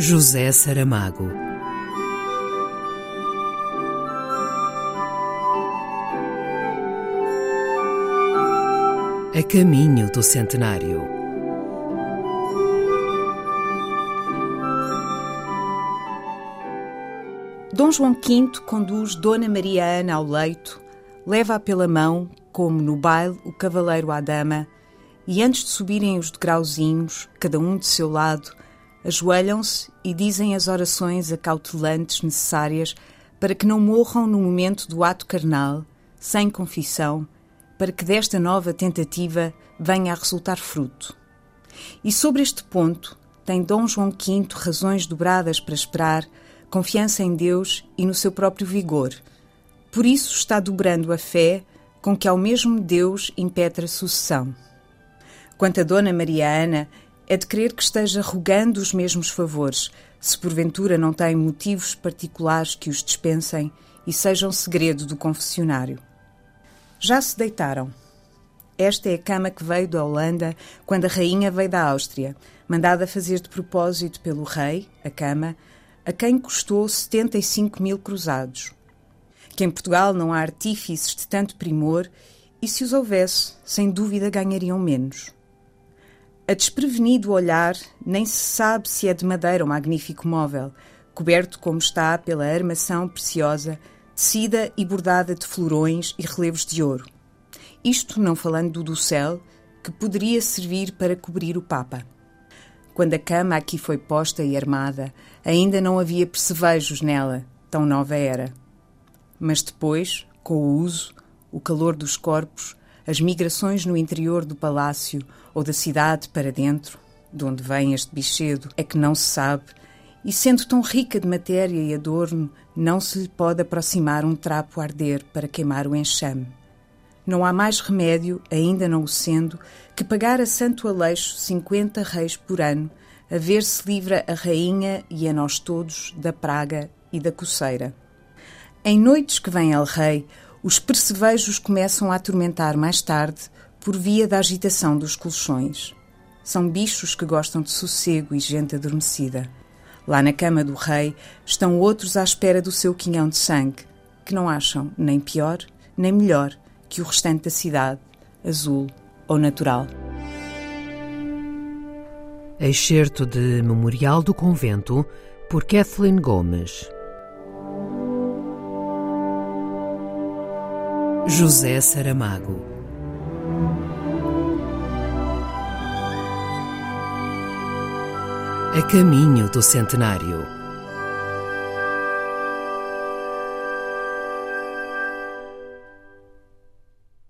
José Saramago. A caminho do centenário. Dom João V conduz Dona Maria Ana ao leito, leva-a pela mão, como no baile o cavaleiro à dama, e antes de subirem os degrauzinhos, cada um de seu lado, ajoelham-se e dizem as orações acautelantes necessárias para que não morram no momento do ato carnal, sem confissão, para que desta nova tentativa venha a resultar fruto. E sobre este ponto tem Dom João V razões dobradas para esperar, confiança em Deus e no seu próprio vigor. Por isso está dobrando a fé com que ao mesmo Deus impetra sucessão. Quanto a Dona Maria Ana, é de crer que esteja rogando os mesmos favores, se porventura não tem motivos particulares que os dispensem e sejam segredo do confessionário. Já se deitaram. Esta é a cama que veio da Holanda quando a rainha veio da Áustria, mandada fazer de propósito pelo rei, a cama, a quem custou 75 mil cruzados. Que em Portugal não há artífices de tanto primor e, se os houvesse, sem dúvida ganhariam menos. A desprevenido olhar, nem se sabe se é de madeira ou magnífico móvel, coberto como está pela armação preciosa, tecida e bordada de florões e relevos de ouro. Isto não falando do dossel, que poderia servir para cobrir o Papa. Quando a cama aqui foi posta e armada, ainda não havia percevejos nela, tão nova era. Mas depois, com o uso, o calor dos corpos, as migrações no interior do palácio ou da cidade para dentro, de onde vem este bichedo, é que não se sabe, e sendo tão rica de matéria e adorno, não se lhe pode aproximar um trapo a arder para queimar o enxame. Não há mais remédio, ainda não o sendo, que pagar a Santo Aleixo cinquenta reis por ano, a ver se livra a rainha e a nós todos da praga e da coceira. Em noites que vem El Rei, os percevejos começam a atormentar mais tarde por via da agitação dos colchões. São bichos que gostam de sossego e gente adormecida. Lá na cama do rei estão outros à espera do seu quinhão de sangue, que não acham nem pior nem melhor que o restante da cidade, azul ou natural. Excerto de Memorial do Convento por Kathleen Gomes. José Saramago. A caminho do centenário.